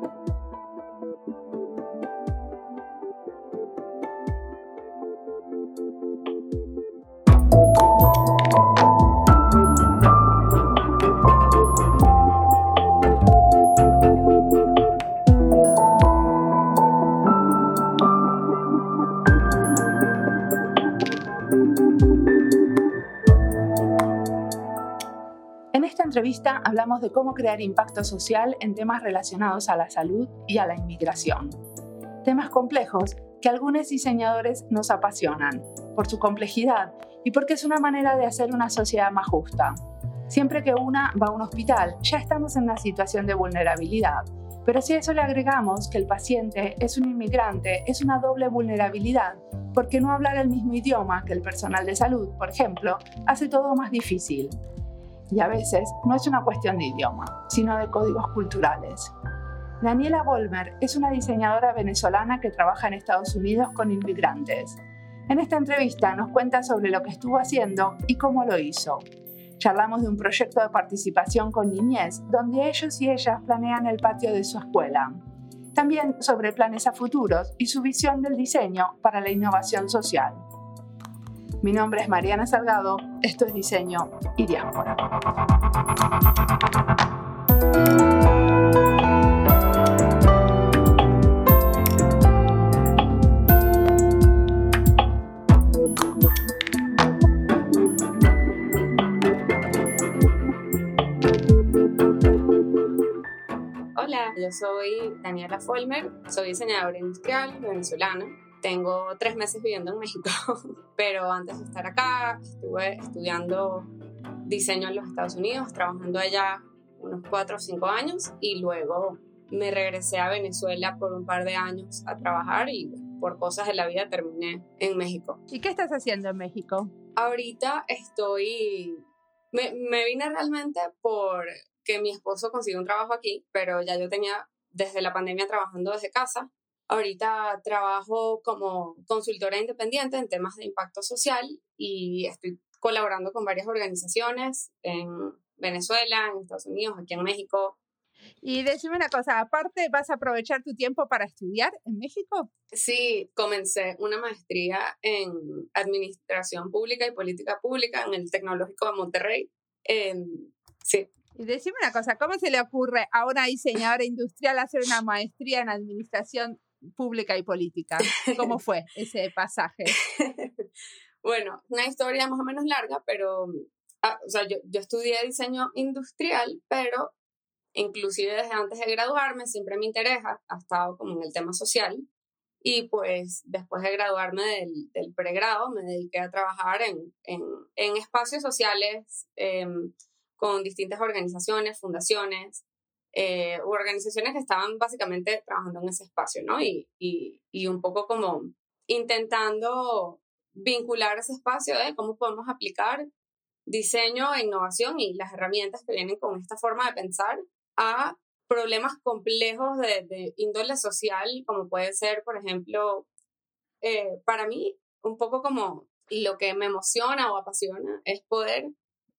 you hablamos de cómo crear impacto social en temas relacionados a la salud y a la inmigración. Temas complejos que algunos diseñadores nos apasionan por su complejidad y porque es una manera de hacer una sociedad más justa. Siempre que una va a un hospital, ya estamos en una situación de vulnerabilidad. Pero si a eso le agregamos que el paciente es un inmigrante, es una doble vulnerabilidad, porque no hablar el mismo idioma que el personal de salud, por ejemplo, hace todo más difícil y a veces no es una cuestión de idioma, sino de códigos culturales. Daniela Volmer es una diseñadora venezolana que trabaja en Estados Unidos con inmigrantes. En esta entrevista nos cuenta sobre lo que estuvo haciendo y cómo lo hizo. Charlamos de un proyecto de participación con niñez, donde ellos y ellas planean el patio de su escuela. También sobre planes a futuros y su visión del diseño para la innovación social. Mi nombre es Mariana Salgado, esto es Diseño y Diáspora. Hola, yo soy Daniela Folmer, soy diseñadora industrial venezolana tengo tres meses viviendo en México, pero antes de estar acá estuve estudiando diseño en los Estados Unidos, trabajando allá unos cuatro o cinco años y luego me regresé a Venezuela por un par de años a trabajar y por cosas de la vida terminé en México. ¿Y qué estás haciendo en México? Ahorita estoy, me, me vine realmente por que mi esposo consiguió un trabajo aquí, pero ya yo tenía desde la pandemia trabajando desde casa Ahorita trabajo como consultora independiente en temas de impacto social y estoy colaborando con varias organizaciones en Venezuela, en Estados Unidos, aquí en México. Y decime una cosa, aparte, ¿vas a aprovechar tu tiempo para estudiar en México? Sí, comencé una maestría en Administración Pública y Política Pública en el Tecnológico de Monterrey. sí. Y decime una cosa, ¿cómo se le ocurre a una diseñadora industrial hacer una maestría en Administración pública y política. ¿Cómo fue ese pasaje? bueno, una historia más o menos larga, pero, ah, o sea, yo, yo estudié diseño industrial, pero inclusive desde antes de graduarme siempre me interesa, ha estado como en el tema social. Y pues después de graduarme del, del pregrado me dediqué a trabajar en, en, en espacios sociales em, con distintas organizaciones, fundaciones, eh, organizaciones que estaban básicamente trabajando en ese espacio, ¿no? Y, y, y un poco como intentando vincular ese espacio de cómo podemos aplicar diseño e innovación y las herramientas que vienen con esta forma de pensar a problemas complejos de, índole social, como puede ser, por ejemplo, eh, para mí, un poco como lo que me emociona o apasiona es poder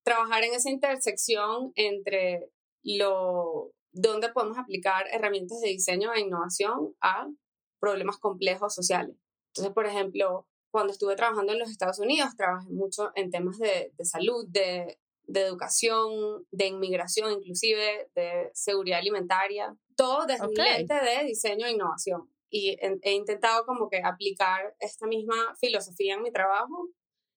trabajar en esa intersección entre lo donde podemos aplicar herramientas de diseño e innovación a problemas complejos sociales. Entonces, por ejemplo, cuando estuve trabajando en los Estados Unidos, trabajé mucho en temas de, de salud, de, de, educación, de inmigración, inclusive de seguridad alimentaria, todo desde un lente de diseño e innovación. Y he intentado como que aplicar esta misma filosofía en mi trabajo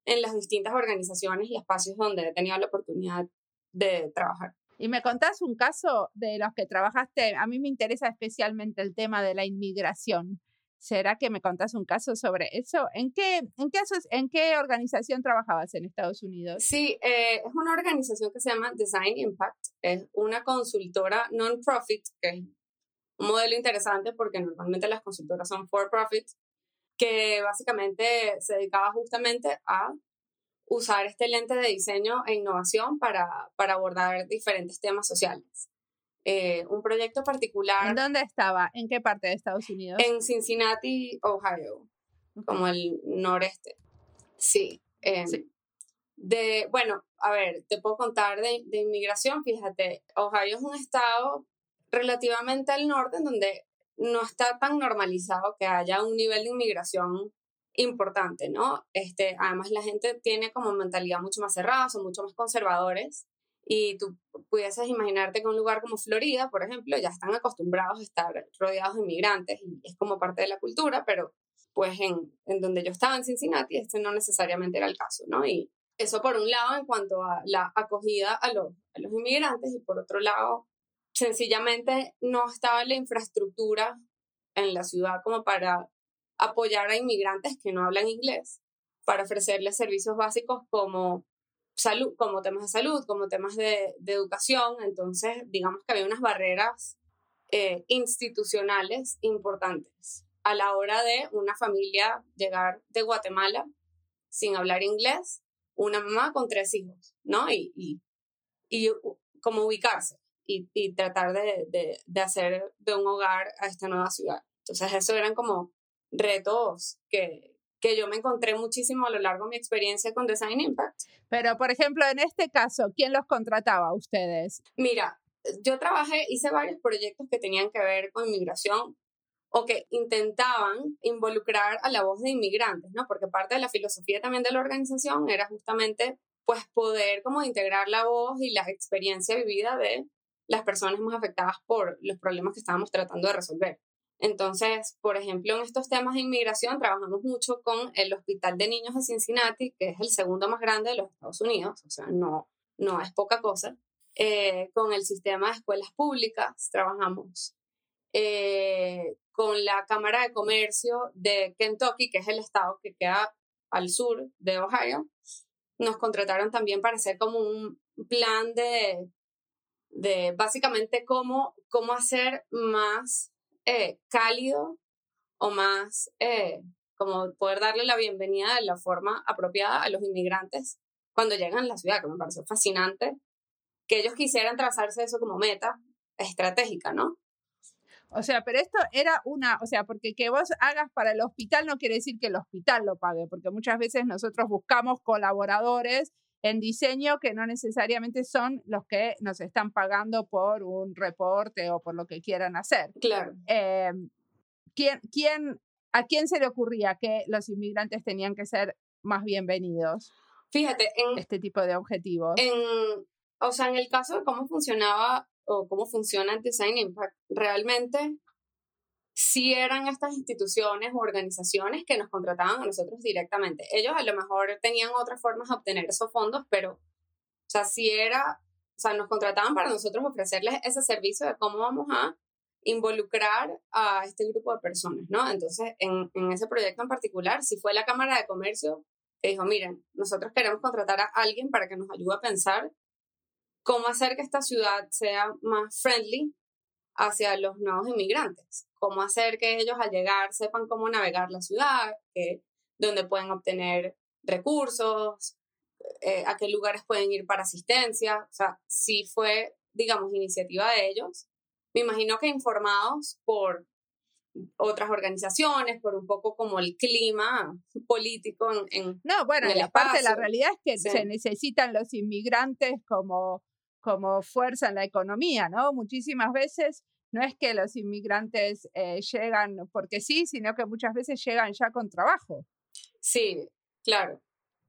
en las distintas organizaciones y espacios donde he tenido la oportunidad de trabajar. Y me contás un caso de los que trabajaste. A mí me interesa especialmente el tema de la inmigración. ¿Será que me contás un caso sobre eso? ¿En qué, en qué, organización trabajabas en Estados Unidos? Sí, eh, es una organización que se llama Design Impact. Es una consultora non-profit, que es un modelo interesante porque normalmente las consultoras son for-profit, que básicamente se dedicaba justamente a usar este lente de diseño e innovación para, para abordar diferentes temas sociales. Eh, un proyecto particular. ¿En dónde estaba? ¿En qué parte de Estados Unidos? En Cincinnati, Ohio, como el noreste. Sí. Em, sí. De, bueno, a ver, te puedo contar de, de, inmigración, fíjate, Ohio es un estado relativamente al norte, en donde no está tan normalizado que haya un nivel de inmigración importante, ¿no? Este, además, la gente tiene como mentalidad mucho más cerrada, son mucho más conservadores. Y tú pudieses imaginarte que un lugar como Florida, por ejemplo, ya están acostumbrados a estar rodeados de inmigrantes y es como parte de la cultura, pero pues en, en donde yo estaba en Cincinnati, este no necesariamente era el caso, ¿no? Y eso por un lado en cuanto a la acogida a los, a los inmigrantes y por otro lado, sencillamente no estaba la infraestructura en la ciudad como para apoyar a inmigrantes que no hablan inglés, para ofrecerles servicios básicos como salud, como temas de salud, como temas de, de educación. Entonces, digamos que había unas barreras eh, institucionales importantes a la hora de una familia llegar de Guatemala sin hablar inglés, una mamá con tres hijos, ¿no? Y, y, y como ubicarse y, y tratar de, de, de, hacer de un hogar a esta nueva ciudad. Entonces, eso eran como retos que, que yo me encontré muchísimo a lo largo de mi experiencia con Design Impact. Pero, por ejemplo, en este caso, ¿quién los contrataba a ustedes? Mira, yo trabajé, hice varios proyectos que tenían que ver con inmigración o que intentaban involucrar a la voz de inmigrantes, ¿no? Porque parte de la filosofía también de la organización era justamente pues poder como integrar la voz y la experiencia vivida de las personas más afectadas por los problemas que estábamos tratando de resolver. Entonces, por ejemplo, en estos temas de inmigración trabajamos mucho con el Hospital de Niños de Cincinnati, que es el segundo más grande de los Estados Unidos, o sea, no, no es poca cosa. Eh, con el sistema de escuelas públicas trabajamos eh, con la Cámara de Comercio de Kentucky, que es el estado que queda al sur de Ohio. Nos contrataron también para hacer como un plan de, de básicamente cómo, cómo hacer más eh, cálido o más eh, como poder darle la bienvenida de la forma apropiada a los inmigrantes cuando llegan a la ciudad, que me pareció fascinante, que ellos quisieran trazarse eso como meta estratégica, ¿no? O sea, pero esto era una, o sea, porque que vos hagas para el hospital no quiere decir que el hospital lo pague, porque muchas veces nosotros buscamos colaboradores en diseño que no necesariamente son los que nos están pagando por un reporte o por lo que quieran hacer. Claro. Eh, ¿quién, quién, ¿A quién se le ocurría que los inmigrantes tenían que ser más bienvenidos? Fíjate, en este tipo de objetivos. En, o sea, en el caso de cómo funcionaba o cómo funciona el Design Impact, realmente sí eran estas instituciones o organizaciones que nos contrataban a nosotros directamente. Ellos a lo mejor tenían otras formas de obtener esos fondos, pero, o sea, sí era, o sea, nos contrataban para nosotros ofrecerles ese servicio de cómo vamos a involucrar a este grupo de personas, ¿no? Entonces, en, en ese proyecto en particular, sí fue la Cámara de Comercio que dijo, miren, nosotros queremos contratar a alguien para que nos ayude a pensar cómo hacer que esta ciudad sea más friendly hacia los nuevos inmigrantes, cómo hacer que ellos al llegar sepan cómo navegar la ciudad, dónde pueden obtener recursos, eh, a qué lugares pueden ir para asistencia, o sea, sí fue, digamos, iniciativa de ellos. Me imagino que informados por otras organizaciones, por un poco como el clima político en... no, bueno, en y aparte la realidad es que se necesitan los inmigrantes como como fuerza en la economía, ¿no? Muchísimas veces no es que los inmigrantes eh, llegan porque sí, sino que muchas veces llegan ya con trabajo. Sí, claro.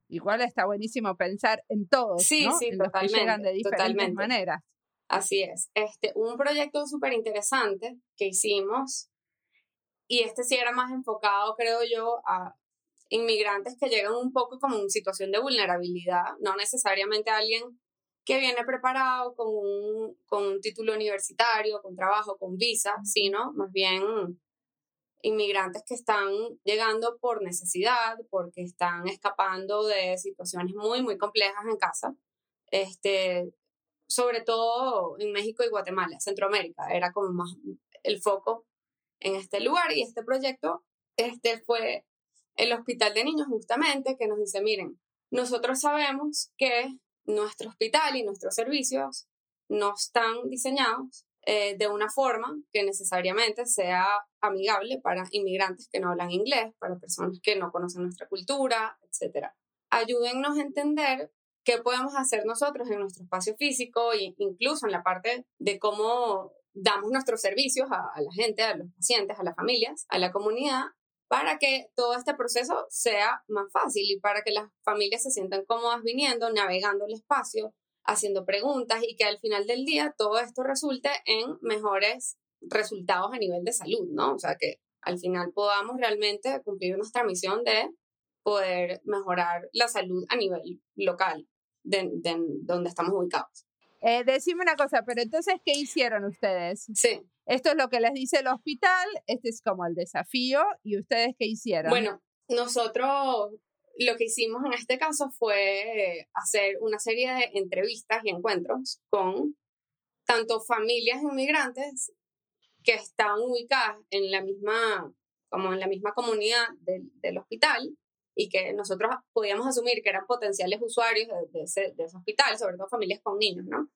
Igual está buenísimo pensar en todos, sí, ¿no? Sí, en totalmente, los que llegan de diferentes maneras. Así es. Este, un proyecto súper interesante que hicimos, y este sí era más enfocado, creo yo, a inmigrantes que llegan un poco como en situación de vulnerabilidad, no necesariamente a alguien que viene preparado con un, con un título universitario, con trabajo, con visa, sino más bien inmigrantes que están llegando por necesidad, porque están escapando de situaciones muy, muy complejas en casa, este, sobre todo en México y Guatemala, Centroamérica, era como más el foco en este lugar y este proyecto. Este fue el Hospital de Niños justamente que nos dice, miren, nosotros sabemos que nuestro hospital y nuestros servicios no están diseñados eh, de una forma que necesariamente sea amigable para inmigrantes que no hablan inglés, para personas que no conocen nuestra cultura, etc. Ayúdennos a entender qué podemos hacer nosotros en nuestro espacio físico e incluso en la parte de cómo damos nuestros servicios a, a la gente, a los pacientes, a las familias, a la comunidad, para que todo este proceso sea más fácil y para que las familias se sientan cómodas viniendo, navegando el espacio, haciendo preguntas y que al final del día todo esto resulte en mejores resultados a nivel de salud, ¿no? O sea, que al final podamos realmente cumplir nuestra misión de poder mejorar la salud a nivel local de, donde estamos ubicados. Eh, decime una cosa, pero entonces, ¿qué hicieron ustedes? Sí. Esto es lo que les dice el hospital, este es como el desafío, ¿y ustedes qué hicieron? Bueno, nosotros lo que hicimos en este caso fue hacer una serie de entrevistas y encuentros con tanto familias inmigrantes que están ubicadas en la misma, como en la misma comunidad del, hospital y que nosotros podíamos asumir que eran potenciales usuarios de, de, ese, hospital, sobre todo familias con niños, ¿no?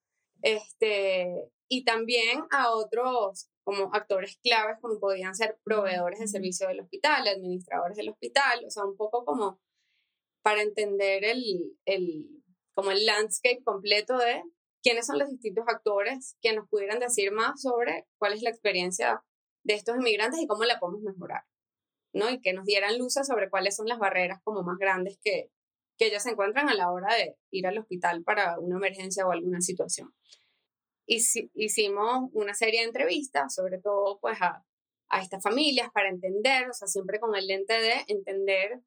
Este, y también a otros como actores claves como podían ser proveedores de servicio del hospital, administradores del hospital, o sea, un poco como para entender el, el, como el landscape completo de quiénes son los distintos actores que nos pudieran decir más sobre cuál es la experiencia de estos inmigrantes y cómo la podemos mejorar, ¿no? Y que nos dieran luces sobre cuáles son las barreras como más grandes que, que ellos se encuentran a la hora de ir al hospital para una emergencia o alguna situación. Hicimos una serie de entrevistas, sobre todo pues a, a estas familias para entender, o sea, siempre con el lente de entender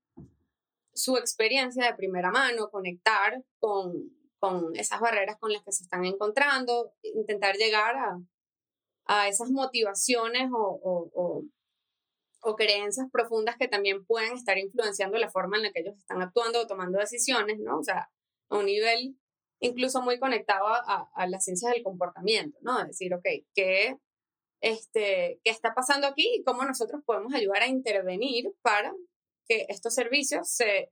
su experiencia de primera mano, conectar con, con esas barreras con las que se están encontrando, intentar llegar a, a esas motivaciones o, o, o, creencias profundas que también pueden estar influenciando la forma en la que ellos están actuando o tomando decisiones, ¿no? O sea, a un nivel incluso muy conectado a, a las ciencias del comportamiento, ¿no? Es decir, ok, ¿qué, este, ¿qué está pasando aquí y cómo nosotros podemos ayudar a intervenir para que estos servicios se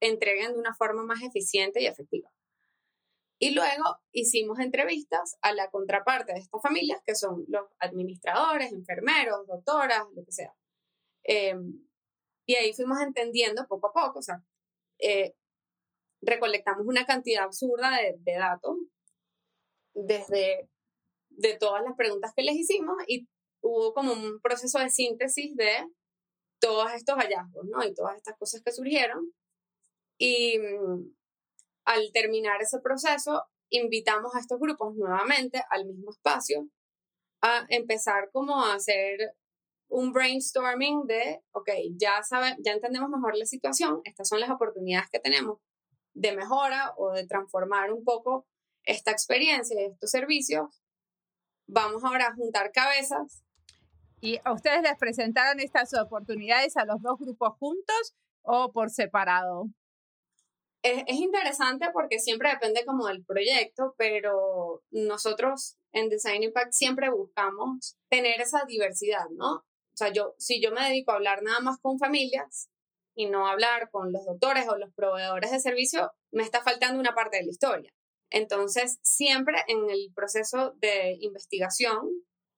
entreguen de una forma más eficiente y efectiva. Y luego hicimos entrevistas a la contraparte de estas familias, que son los administradores, enfermeros, doctoras, lo que sea. Em, y ahí fuimos entendiendo poco a poco, o sea, eh, recolectamos una cantidad absurda de, de, datos desde de todas las preguntas que les hicimos y hubo como un proceso de síntesis de todos estos hallazgos, ¿no? Y todas estas cosas que surgieron. Y mm, al terminar ese proceso, invitamos a estos grupos nuevamente al mismo espacio a empezar como a hacer un brainstorming de, ok, ya, sabe, ya entendemos mejor la situación, estas son las oportunidades que tenemos de mejora o de transformar un poco esta experiencia y estos servicios. Vamos ahora a juntar cabezas ¿Y a ustedes les presentaron estas oportunidades a los dos grupos juntos o por separado? Es, es, interesante porque siempre depende como del proyecto, pero nosotros en Design Impact siempre buscamos tener esa diversidad, ¿no? O sea, yo, si yo me dedico a hablar nada más con familias y no hablar con los doctores o los proveedores de servicio, me está faltando una parte de la historia. Entonces, siempre en el proceso de investigación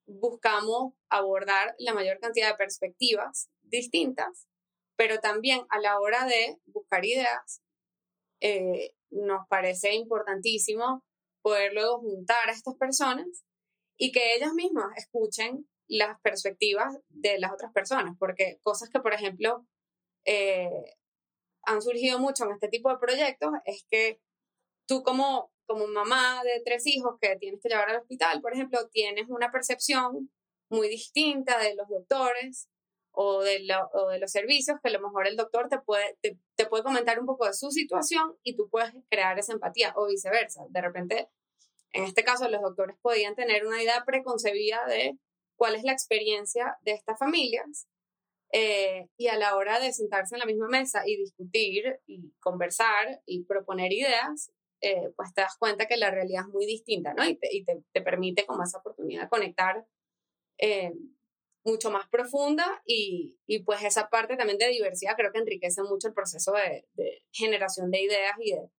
buscamos abordar la mayor cantidad de perspectivas distintas, pero también a la hora de buscar ideas, eh, nos parece importantísimo poder luego juntar a estas personas y que ellas mismas escuchen las perspectivas de las otras personas, porque cosas que, por ejemplo, eh, han surgido mucho en este tipo de proyectos es que tú como como mamá de tres hijos que tienes que llevar al hospital, por ejemplo, tienes una percepción muy distinta de los doctores o de, de los servicios, que a lo mejor el doctor te puede, te, te, puede comentar un poco de su situación y tú puedes crear esa empatía o viceversa. De repente, en este caso, los doctores podían tener una idea preconcebida de cuál es la experiencia de estas familias eh, y a la hora de sentarse en la misma mesa y discutir y conversar y proponer ideas, eh, pues te das cuenta que la realidad es muy distinta, ¿no? Y te, y te, te permite como esa oportunidad conectar eh, mucho más profunda y, y, pues esa parte también de diversidad creo que enriquece mucho el proceso de, de generación de ideas y de,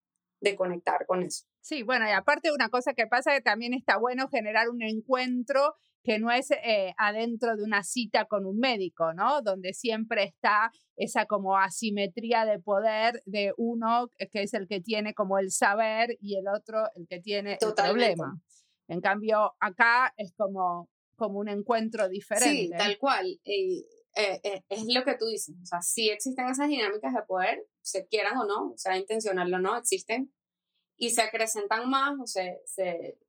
de conectar con eso. Sí, bueno, y aparte una cosa que pasa que también está bueno generar un encuentro que no es eh, adentro de una cita con un médico, ¿no? Donde siempre está esa como asimetría de poder de uno que es el que tiene como el saber y el otro el que tiene el problema. En cambio, acá es como, como un encuentro diferente. Sí, tal cual. Eh, eh, es lo que tú dices. O sea, sí existen esas dinámicas de poder, se quieran o no, sea intencional o no, existen. Y se acrecentan más o se, se,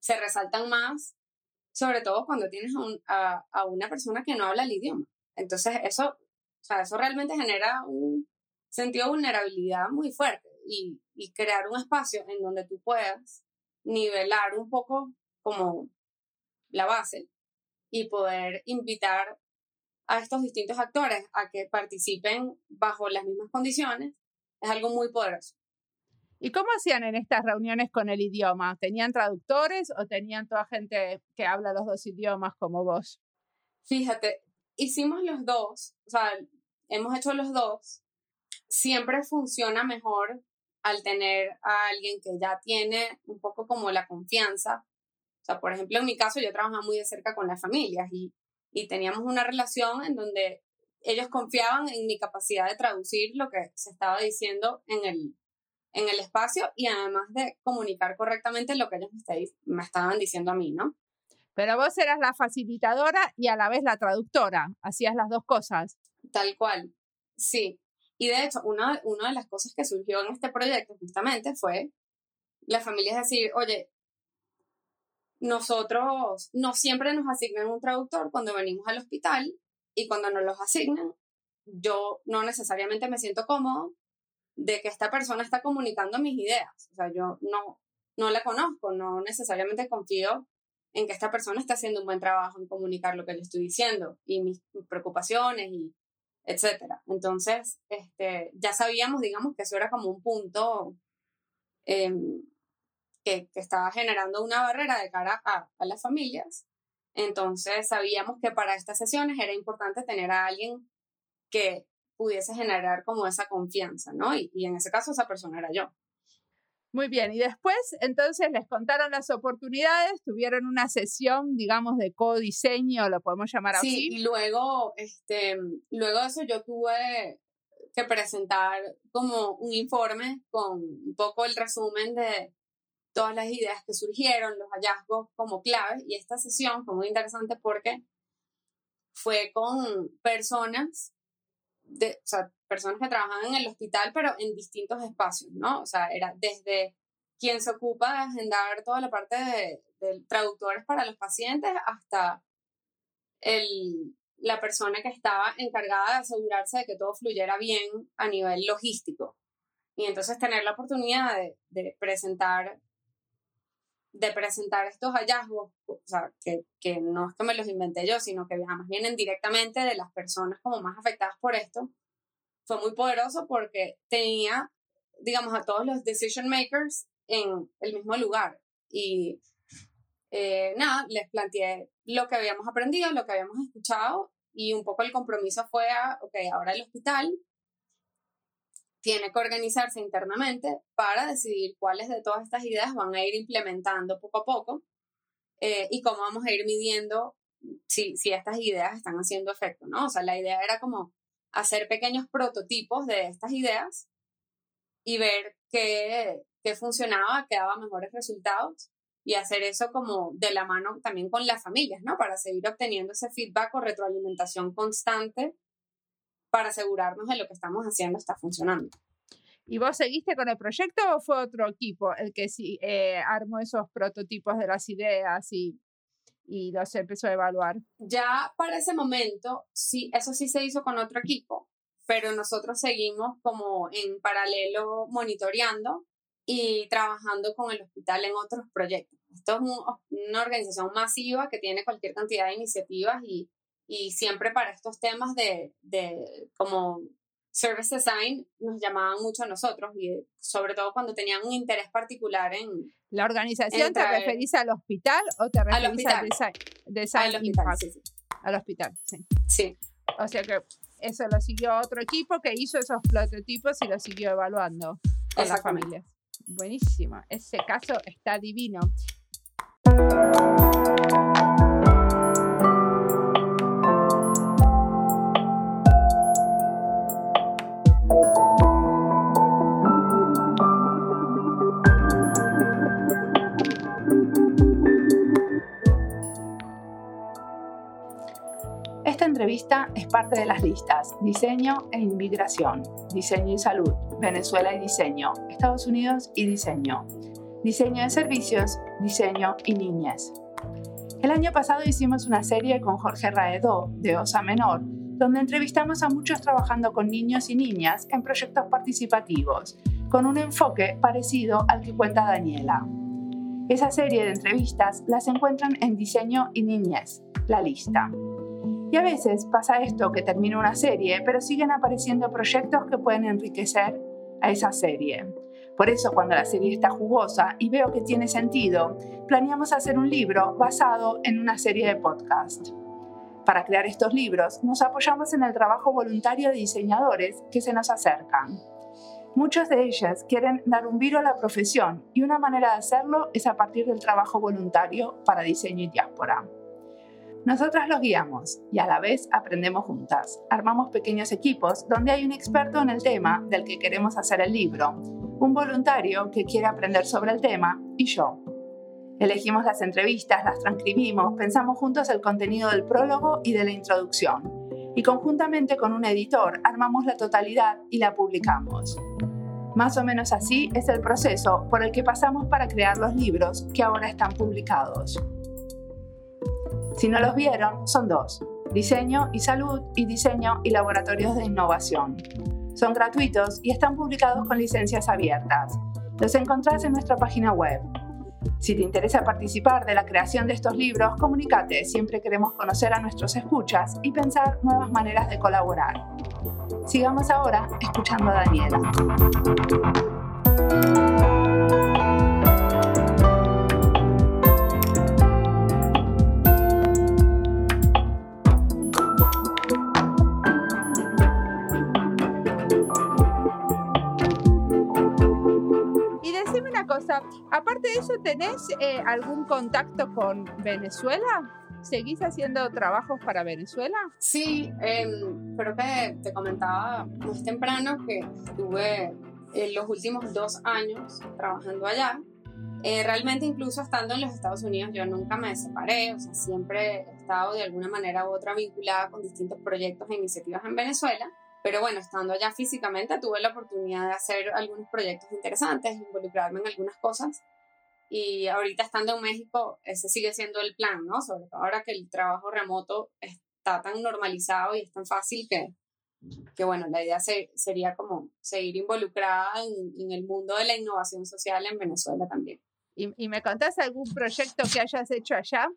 se resaltan más, sobre todo cuando tienes a, a, una persona que no habla el idioma. Entonces, eso, o sea, eso realmente genera un sentido de vulnerabilidad muy fuerte y, y crear un espacio en donde tú puedas nivelar un poco como la base y poder invitar a estos distintos actores a que participen bajo las mismas condiciones es algo muy poderoso. ¿Y cómo hacían en estas reuniones con el idioma? ¿Tenían traductores o tenían toda gente que habla los dos idiomas como vos? Fíjate, hicimos los dos, o sea, hemos hecho los dos. Siempre funciona mejor al tener a alguien que ya tiene un poco como la confianza. O sea, por ejemplo, en mi caso yo trabajaba muy de cerca con las familias y, y teníamos una relación en donde ellos confiaban en mi capacidad de traducir lo que se estaba diciendo en el, en el espacio y además de comunicar correctamente lo que ellos me, estaban diciendo a mí, ¿no? Pero vos eras la facilitadora y a la vez la traductora, hacías las dos cosas. Tal cual, sí. Y de hecho, una, una de las cosas que surgió en este proyecto justamente fue la familia es decir, oye, nosotros no siempre nos asignan un traductor cuando venimos al hospital y cuando nos los asignan, yo no necesariamente me siento cómodo de que esta persona está comunicando mis ideas. O sea, yo no, no la conozco, no necesariamente confío en que esta persona está haciendo un buen trabajo en comunicar lo que le estoy diciendo y mis preocupaciones y etcétera. Entonces, este, ya sabíamos, digamos, que eso era como un punto em, que, que, estaba generando una barrera de cara a, a, las familias. Entonces, sabíamos que para estas sesiones era importante tener a alguien que pudiese generar como esa confianza, ¿no? Y, y en ese caso, esa persona era yo. Muy bien, y después entonces les contaron las oportunidades, tuvieron una sesión, digamos, de codiseño, lo podemos llamar así. Sí, y luego, este, luego de eso yo tuve que presentar como un informe con un poco el resumen de todas las ideas que surgieron, los hallazgos como claves, y esta sesión fue muy interesante porque fue con personas de, o sea, personas que trabajan en el hospital, pero en distintos espacios, ¿no? O sea, era desde quien se ocupa de agendar toda la parte de, traductores para los pacientes hasta el, la persona que estaba encargada de asegurarse de que todo fluyera bien a nivel logístico. Y entonces tener la oportunidad de, de presentar de presentar estos hallazgos, o sea, que, que, no es que me los inventé yo, sino que además vienen directamente de las personas como más afectadas por esto, fue muy poderoso porque tenía, digamos, a todos los decision makers en el mismo lugar. Y eh, nada, les planteé lo que habíamos aprendido, lo que habíamos escuchado y un poco el compromiso fue a, ok, ahora el hospital tiene que organizarse internamente para decidir cuáles de todas estas ideas van a ir implementando poco a poco eh, y cómo vamos a ir midiendo si, si estas ideas están haciendo efecto, ¿no? O sea, la idea era como hacer pequeños prototipos de estas ideas y ver qué, qué funcionaba, qué daba mejores resultados y hacer eso como de la mano también con las familias, ¿no? Para seguir obteniendo ese feedback o retroalimentación constante para asegurarnos de lo que estamos haciendo está funcionando. ¿Y vos seguiste con el proyecto o fue otro equipo el que sí, eh, armó esos prototipos de las ideas y, y los empezó a evaluar? Ya para ese momento, sí, eso sí se hizo con otro equipo, pero nosotros seguimos como en paralelo monitoreando y trabajando con el hospital en otros proyectos. Esto es una organización masiva que tiene cualquier cantidad de iniciativas y y siempre para estos temas de, de como service design nos llamaban mucho a nosotros y sobre todo cuando tenían un interés particular en... ¿La organización te referís al hospital o te referís al, design, design al hospital, sí, sí. Al hospital, sí. Sí. O sea que eso lo siguió otro equipo que hizo esos prototipos y lo siguió evaluando con las familias. Buenísimo. Ese caso está divino. Parte de las listas Diseño e Inmigración, Diseño y Salud, Venezuela y Diseño, Estados Unidos y Diseño, Diseño de Servicios, Diseño y Niñez. El año pasado hicimos una serie con Jorge Raedó, de Osa Menor, donde entrevistamos a muchos trabajando con niños y niñas en proyectos participativos, con un enfoque parecido al que cuenta Daniela. Esa serie de entrevistas las encuentran en Diseño y Niñez, la lista. Y a veces pasa esto que termina una serie, pero siguen apareciendo proyectos que pueden enriquecer a esa serie. Por eso cuando la serie está jugosa y veo que tiene sentido, planeamos hacer un libro basado en una serie de podcast. Para crear estos libros nos apoyamos en el trabajo voluntario de diseñadores que se nos acercan. Muchos de ellas quieren dar un viro a la profesión y una manera de hacerlo es a partir del trabajo voluntario para diseño y diáspora. Nosotras los guiamos y a la vez aprendemos juntas. Armamos pequeños equipos donde hay un experto en el tema del que queremos hacer el libro, un voluntario que quiere aprender sobre el tema y yo. Elegimos las entrevistas, las transcribimos, pensamos juntos el contenido del prólogo y de la introducción y conjuntamente con un editor armamos la totalidad y la publicamos. Más o menos así es el proceso por el que pasamos para crear los libros que ahora están publicados. Si no los vieron, son dos, Diseño y Salud y Diseño y Laboratorios de Innovación. Son gratuitos y están publicados con licencias abiertas. Los encontrás en nuestra página web si te interesa participar de la creación de estos libros, comunícate. Siempre queremos conocer a nuestros escuchas y pensar nuevas maneras de colaborar. Sigamos ahora escuchando a Daniela. Aparte de eso, ¿tenés eh, algún contacto con Venezuela? ¿Seguís haciendo trabajos para Venezuela? Sí, em, creo que te comentaba más temprano que estuve en los últimos dos años trabajando allá. Eh, realmente incluso estando en los Estados Unidos yo nunca me separé, o sea, siempre he estado de alguna manera u otra vinculada con distintos proyectos e iniciativas en Venezuela. Pero bueno, estando allá físicamente tuve la oportunidad de hacer algunos proyectos interesantes, involucrarme en algunas cosas. Y ahorita estando en México, ese sigue siendo el plan, ¿no? Sobre todo ahora que el trabajo remoto está tan normalizado y es tan fácil que, que bueno, la idea sería como seguir involucrada en, el mundo de la innovación social en Venezuela también. ¿Y, ¿Y me contás algún proyecto que hayas hecho allá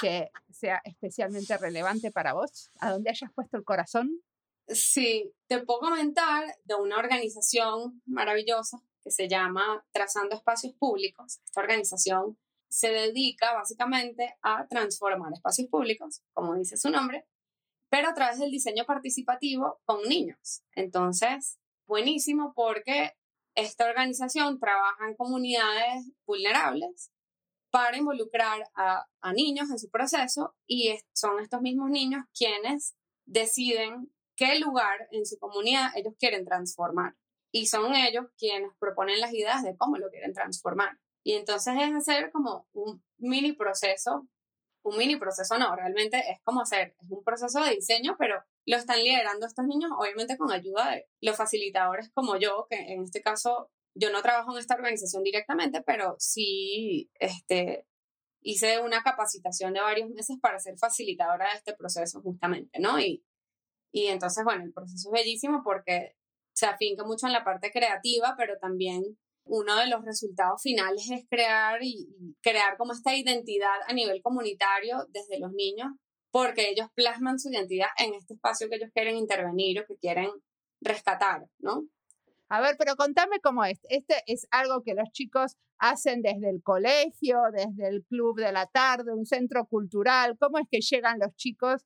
que sea especialmente relevante para vos? ¿A dónde hayas puesto el corazón? Sí, te puedo comentar de una organización maravillosa que se llama Trazando Espacios Públicos. Esta organización se dedica básicamente a transformar espacios públicos, como dice su nombre, pero a través del diseño participativo con niños. Entonces, buenísimo porque esta organización trabaja en comunidades vulnerables para involucrar a, a niños en su proceso y son estos mismos niños quienes deciden qué lugar en su comunidad ellos quieren transformar. Y son ellos quienes proponen las ideas de cómo lo quieren transformar. Y entonces es hacer como un mini proceso, un mini proceso no, realmente es como hacer, es un proceso de diseño, pero lo están liderando estos niños, obviamente con ayuda de los facilitadores como yo, que en este caso yo no trabajo en esta organización directamente, pero sí este, hice una capacitación de varios meses para ser facilitadora de este proceso justamente, ¿no? Y y entonces, bueno, el proceso es bellísimo porque se afinca mucho en la parte creativa, pero también uno de los resultados finales es crear y, crear como esta identidad a nivel comunitario desde los niños, porque ellos plasman su identidad en este espacio que ellos quieren intervenir o que quieren rescatar, ¿no? A ver, pero contame cómo es. Este es algo que los chicos hacen desde el colegio, desde el club de la tarde, un centro cultural. ¿Cómo es que llegan los chicos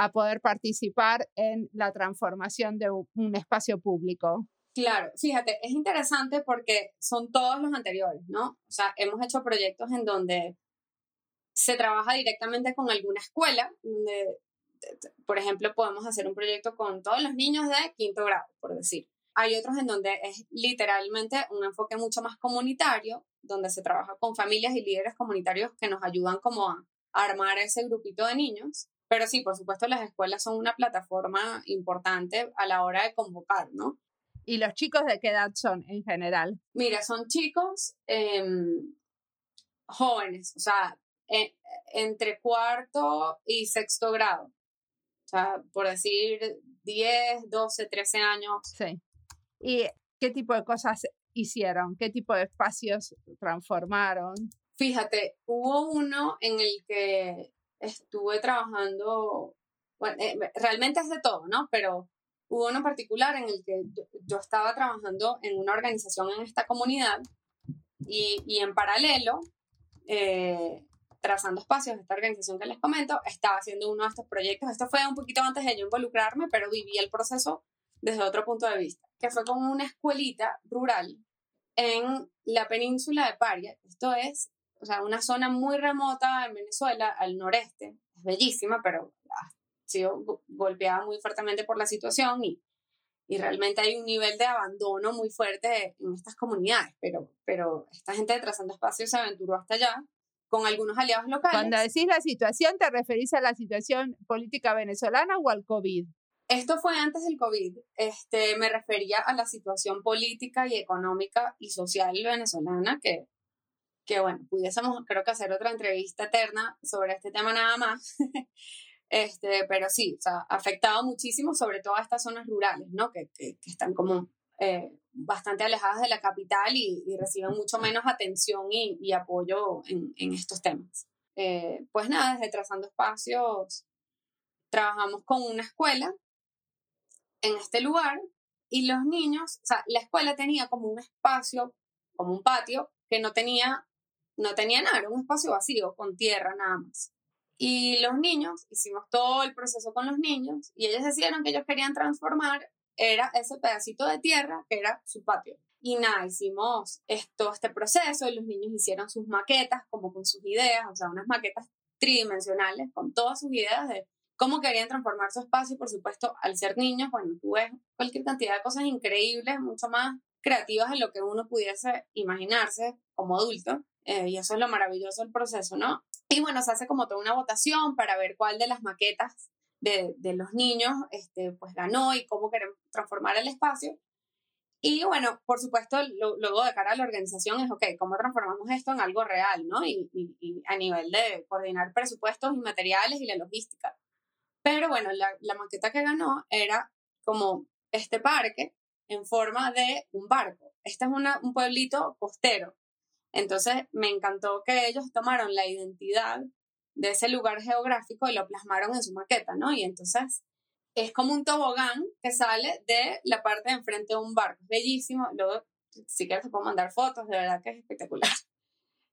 a poder participar en la transformación de un espacio público. Claro, fíjate, es interesante porque son todos los anteriores, ¿no? O sea, hemos hecho proyectos en donde se trabaja directamente con alguna escuela, donde, por ejemplo, podemos hacer un proyecto con todos los niños de quinto grado, por decir. Hay otros en donde es literalmente un enfoque mucho más comunitario, donde se trabaja con familias y líderes comunitarios que nos ayudan como a armar ese grupito de niños. Pero sí, por supuesto, las escuelas son una plataforma importante a la hora de convocar, ¿no? ¿Y los chicos de qué edad son en general? Mira, son chicos em, jóvenes, o sea, entre cuarto y sexto grado. O sea, por decir 10, 12, 13 años. Sí. ¿Y qué tipo de cosas hicieron? ¿Qué tipo de espacios transformaron? Fíjate, hubo uno en el que estuve trabajando, eh, realmente es de todo, ¿no? Pero hubo uno particular en el que yo, estaba trabajando en una organización en esta comunidad y, y en paralelo, eh, trazando espacios, esta organización que les comento, estaba haciendo uno de estos proyectos. Esto fue un poquito antes de yo involucrarme, pero viví el proceso desde otro punto de vista, que fue como una escuelita rural en la península de Paria. Esto es, o sea, una zona muy remota en Venezuela, al noreste. Es bellísima, pero ha sido golpeada muy fuertemente por la situación y, y realmente hay un nivel de abandono muy fuerte en estas comunidades. Pero, pero esta gente de Trazando Espacios se aventuró hasta allá con algunos aliados locales. Cuando decís la situación, ¿te referís a la situación política venezolana o al COVID? Esto fue antes del COVID. Este, me refería a la situación política y económica y social venezolana que, que bueno, pudiésemos creo que hacer otra entrevista eterna sobre este tema nada más. este, pero sí, o sea, afectado muchísimo sobre todo a estas zonas rurales, ¿no? Que, que, que están como eh, bastante alejadas de la capital y, reciben mucho menos atención y, y apoyo en, en, estos temas. Eh, pues nada, desde Trazando Espacios trabajamos con una escuela en este lugar y los niños, o sea, la escuela tenía como un espacio, como un patio, que no tenía, no tenía nada, era un espacio vacío, con tierra nada más. Y los niños, hicimos todo el proceso con los niños y ellos decidieron que ellos querían transformar era ese pedacito de tierra que era su patio. Y nada, hicimos esto, este proceso y los niños hicieron sus maquetas como con sus ideas, o sea, unas maquetas tridimensionales con todas sus ideas de cómo querían transformar su espacio. Por supuesto, al ser niños, bueno, tú ves cualquier cantidad de cosas increíbles, mucho más creativas de lo que uno pudiese imaginarse como adulto. Eh, y eso es lo maravilloso del proceso, ¿no? Y bueno, se hace como toda una votación para ver cuál de las maquetas de, de, los niños, este, pues ganó y cómo queremos transformar el espacio. Y bueno, por supuesto, luego de cara a la organización es, ok, ¿cómo transformamos esto en algo real, ¿no? Y, a nivel de coordinar presupuestos y materiales y la logística. Pero bueno, la maqueta que ganó era como este parque en forma de un barco. Este es una, un pueblito costero. Entonces me encantó que ellos tomaron la identidad de ese lugar geográfico y lo plasmaron en su maqueta, ¿no? Y entonces es como un tobogán que sale de la parte de enfrente de un barco. Bellísimo. Luego, si quieres, te puedo mandar fotos, de verdad que es espectacular.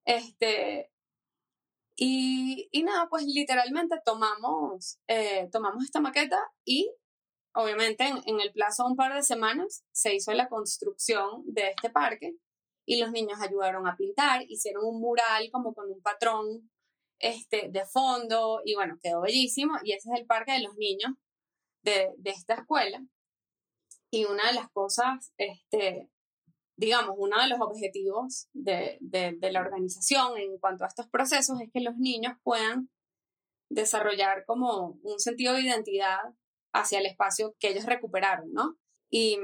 Este, y, y nada, pues literalmente tomamos, eh, tomamos esta maqueta y obviamente en, en, el plazo de un par de semanas se hizo la construcción de este parque y los niños ayudaron a pintar, hicieron un mural como con un patrón este, de fondo y bueno, quedó bellísimo y ese es el parque de los niños de, de esta escuela. Y una de las cosas, este, digamos, uno de los objetivos de, de, de, la organización en cuanto a estos procesos es que los niños puedan desarrollar como un sentido de identidad hacia el espacio que ellos recuperaron, ¿no? Y,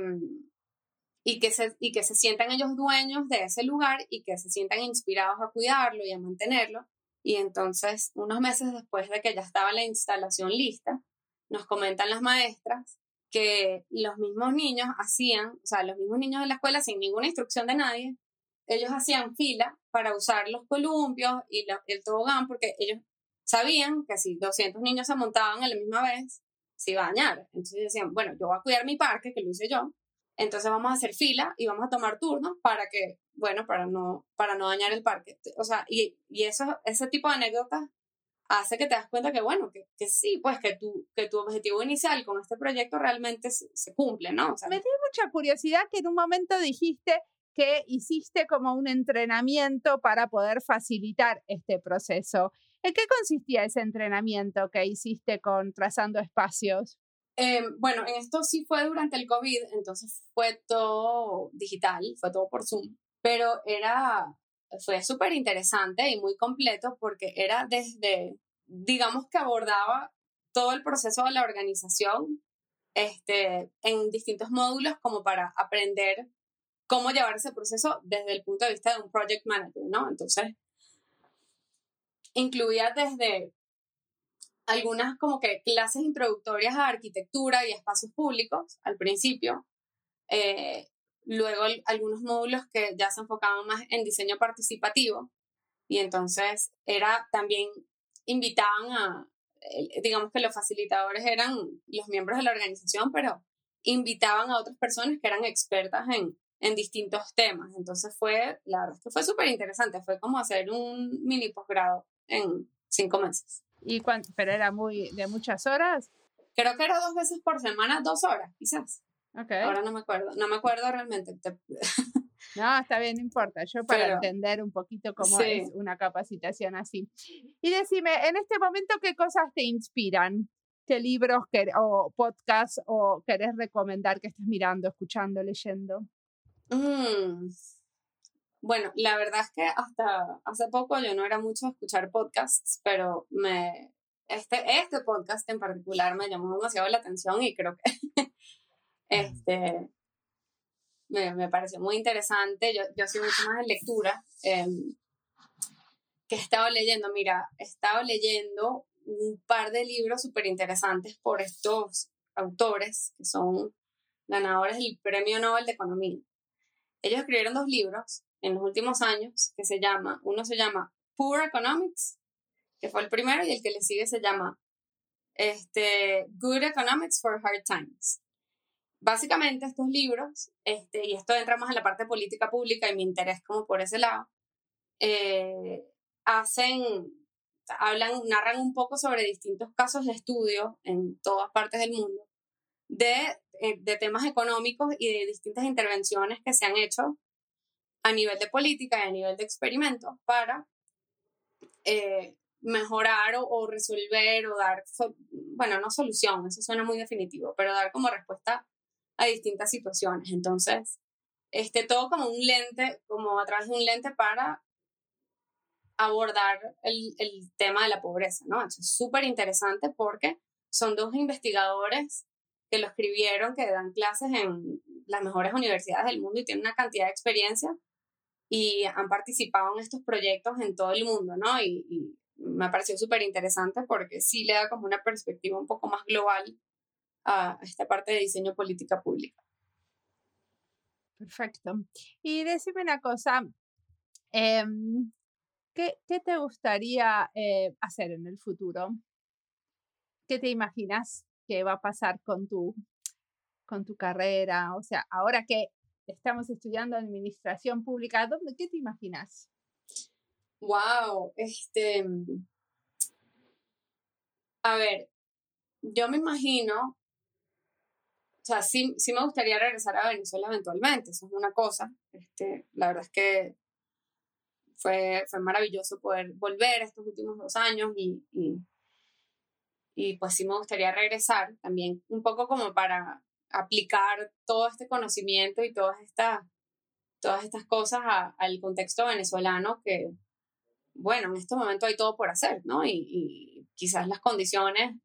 y, que se, y que se sientan ellos dueños de ese lugar y que se sientan inspirados a cuidarlo y a mantenerlo y entonces, unos meses después de que ya estaba la instalación lista, nos comentan las maestras que los mismos niños hacían, o sea, los mismos niños de la escuela sin ninguna instrucción de nadie, ellos hacían fila para usar los columpios y el tobogán porque ellos sabían que si 200 niños se montaban a la misma vez, se iba a dañar. Entonces decían, bueno, yo voy a cuidar mi parque, que lo hice yo, entonces vamos a hacer fila y vamos a tomar turnos para que bueno, para no, para no dañar el parque. O sea, y, y eso, ese tipo de anécdotas hace que te das cuenta que, bueno, que, que sí, pues que tu, que tu objetivo inicial con este proyecto realmente se, se cumple, ¿no? O sea, Me dio mucha curiosidad que en un momento dijiste que hiciste como un entrenamiento para poder facilitar este proceso. ¿En qué consistía ese entrenamiento que hiciste con Trazando Espacios? Eh, bueno, en esto sí fue durante el COVID, entonces fue todo digital, fue todo por Zoom pero era, fue súper interesante y muy completo porque era desde, digamos que abordaba todo el proceso de la organización este, en distintos módulos como para aprender cómo llevar ese proceso desde el punto de vista de un project manager, ¿no? Entonces, incluía desde algunas como que clases introductorias a arquitectura y espacios públicos al principio, eh, luego algunos módulos que ya se enfocaban más en diseño participativo y entonces era también invitaban a, digamos que los facilitadores eran los miembros de la organización, pero invitaban a otras personas que eran expertas en, en distintos temas. Entonces fue, la verdad es que fue súper interesante, fue como hacer un mini posgrado en cinco meses. ¿Y cuánto? ¿Pero era muy de muchas horas? Creo que era dos veces por semana, dos horas, quizás. Okay. Ahora no me acuerdo, no me acuerdo realmente. No, está bien, no importa. Yo para entender un poquito cómo es una capacitación así. Y decime, en este momento, ¿qué cosas te inspiran? ¿Qué libros o podcasts o querés recomendar que estés mirando, escuchando, leyendo? Mm. Bueno, la verdad es que hasta hace poco yo no era mucho a escuchar podcasts, pero me, este, este podcast en particular me llamó demasiado la atención y creo que este, me, me pareció muy interesante. Yo, yo soy mucho más de lectura. Em, que he estado leyendo, mira, he estado leyendo un par de libros súper interesantes por estos autores que son ganadores del Premio Nobel de Economía. Ellos escribieron dos libros en los últimos años que se llama, uno se llama Poor Economics, que fue el primero, y el que le sigue se llama este, Good Economics for Hard Times. Básicamente estos libros, este, y esto entra más en la parte política pública y mi interés como por ese lado, eh, hacen, hablan, narran un poco sobre distintos casos de estudio en todas partes del mundo de, eh, de temas económicos y de distintas intervenciones que se han hecho a nivel de política y a nivel de experimentos para eh, mejorar o, o, resolver o dar, bueno, no solución, eso suena muy definitivo, pero dar como respuesta a distintas situaciones. Entonces, este, todo como un lente, como a través de un lente para abordar el, el tema de la pobreza, ¿no? Eso es súper interesante porque son dos investigadores que lo escribieron, que dan clases en las mejores universidades del mundo y tienen una cantidad de experiencia y han participado en estos proyectos en todo el mundo, ¿no? Y, me pareció súper interesante porque sí le da como una perspectiva un poco más global a esta parte de diseño política pública. Perfecto. Y decime una cosa, ¿qué, ¿qué, te gustaría eh, hacer en el futuro? ¿Qué te imaginas que va a pasar con tu, con tu carrera? O sea, ahora que estamos estudiando administración pública, ¿dónde, ¿qué te imaginas? Wow, este, a ver, yo me imagino o sea, sí, sí me gustaría regresar a Venezuela eventualmente, eso es una cosa. Este, la verdad es que fue, fue maravilloso poder volver estos últimos dos años y, y, y pues sí me gustaría regresar también un poco como para aplicar todo este conocimiento y todas estas, todas estas cosas al contexto venezolano que, bueno, en este momento hay todo por hacer, ¿no? Y, y quizás las condiciones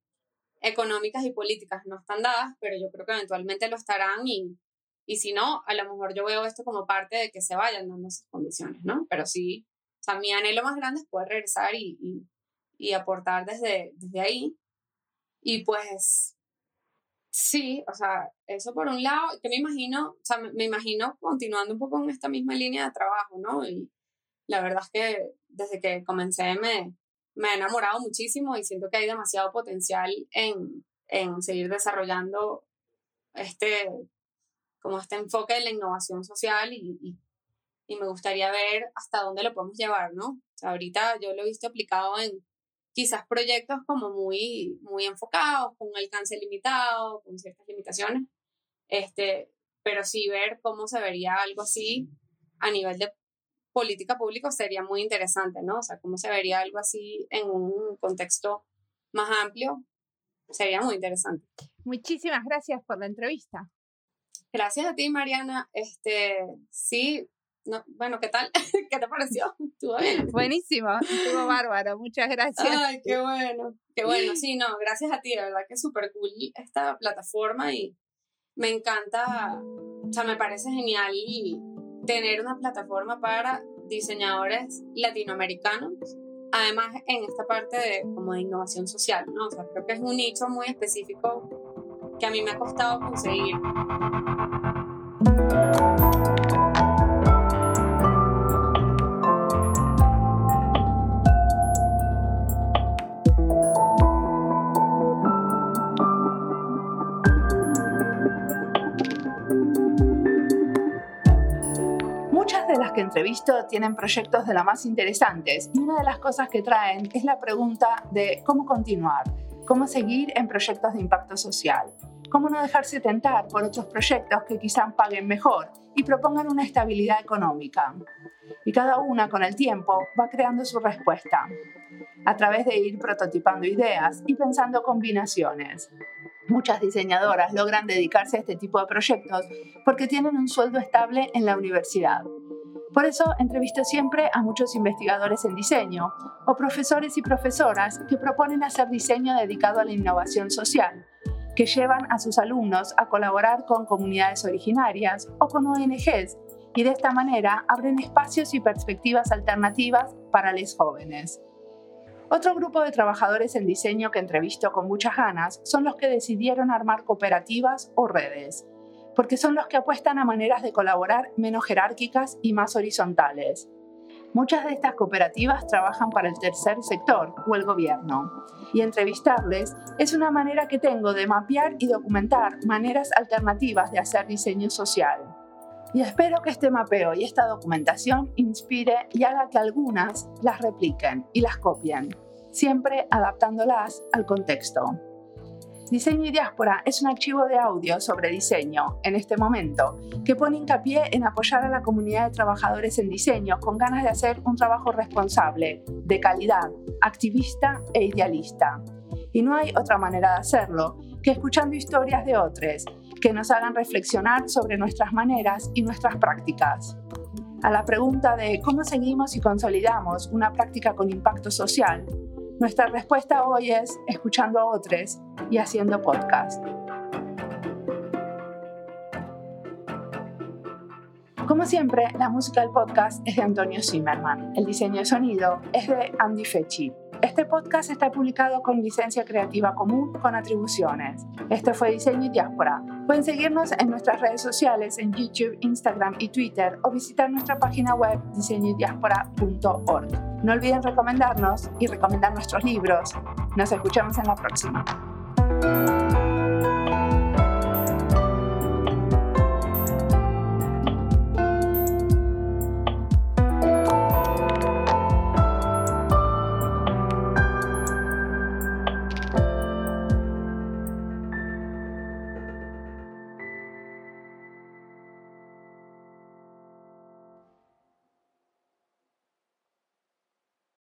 económicas y políticas no están dadas, pero yo creo que eventualmente lo estarán y, y si no, a lo mejor yo veo esto como parte de que se vayan dando esas condiciones, ¿no? Pero sí, o sea, mi anhelo más grande es poder regresar y, y, y aportar desde, desde ahí. Y pues, sí, o sea, eso por un lado, que me imagino, o sea, me, imagino continuando un poco en esta misma línea de trabajo, ¿no? Y la verdad es que desde que comencé me, me ha enamorado muchísimo y siento que hay demasiado potencial en, en seguir desarrollando este, como este enfoque de la innovación social y, y, y, me gustaría ver hasta dónde lo podemos llevar, ¿no? O sea, ahorita yo lo he visto aplicado en quizás proyectos como muy, muy enfocados, con un alcance limitado, con ciertas limitaciones, este, pero sí ver cómo se vería algo así a nivel de política pública sería muy interesante, ¿no? O sea, cómo se vería algo así en un contexto más amplio, sería muy interesante. Muchísimas gracias por la entrevista. Gracias a ti, Mariana. Este, sí, no, bueno, ¿qué tal? ¿Qué te pareció? Buenísimo, estuvo bárbaro, muchas gracias. Ay, qué bueno, qué bueno, sí, no, gracias a ti, de verdad que es súper cool esta plataforma y me encanta, o sea, me parece genial tener una plataforma para diseñadores latinoamericanos, además en esta parte de como de innovación social, ¿no? O sea, creo que es un nicho muy específico que a mí me ha costado conseguir. Entrevisto tienen proyectos de lo más interesantes y una de las cosas que traen es la pregunta de cómo continuar, cómo seguir en proyectos de impacto social, cómo no dejarse tentar por otros proyectos que quizás paguen mejor y propongan una estabilidad económica. Y cada una con el tiempo va creando su respuesta, a través de ir prototipando ideas y pensando combinaciones. Muchas diseñadoras logran dedicarse a este tipo de proyectos porque tienen un sueldo estable en la universidad por eso entrevisto siempre a muchos investigadores en diseño o profesores y profesoras que proponen hacer diseño dedicado a la innovación social, que llevan a sus alumnos a colaborar con comunidades originarias o con ONGs y de esta manera abren espacios y perspectivas alternativas para los jóvenes. Otro grupo de trabajadores en diseño que entrevisto con muchas ganas son los que decidieron armar cooperativas o redes porque son los que apuestan a maneras de colaborar menos jerárquicas y más horizontales. Muchas de estas cooperativas trabajan para el tercer sector o el gobierno, y entrevistarles es una manera que tengo de mapear y documentar maneras alternativas de hacer diseño social. Y espero que este mapeo y esta documentación inspire y haga que algunas las repliquen y las copien, siempre adaptándolas al contexto. Diseño y Diáspora es un archivo de audio sobre diseño, en este momento, que pone hincapié en apoyar a la comunidad de trabajadores en diseño con ganas de hacer un trabajo responsable, de calidad, activista e idealista. Y no hay otra manera de hacerlo que escuchando historias de otros que nos hagan reflexionar sobre nuestras maneras y nuestras prácticas. A la pregunta de cómo seguimos y consolidamos una práctica con impacto social, nuestra respuesta hoy es escuchando a otros y haciendo podcast. Como siempre, la música del podcast es de Antonio Zimmerman. El diseño de sonido es de Andy Fechi. Este podcast está publicado con licencia creativa común con atribuciones. Este fue Diseño y Diáspora. Pueden seguirnos en nuestras redes sociales en YouTube, Instagram y Twitter o visitar nuestra página web diseñoydiaspora.org. No olviden recomendarnos y recomendar nuestros libros. Nos escuchamos en la próxima. Thank you.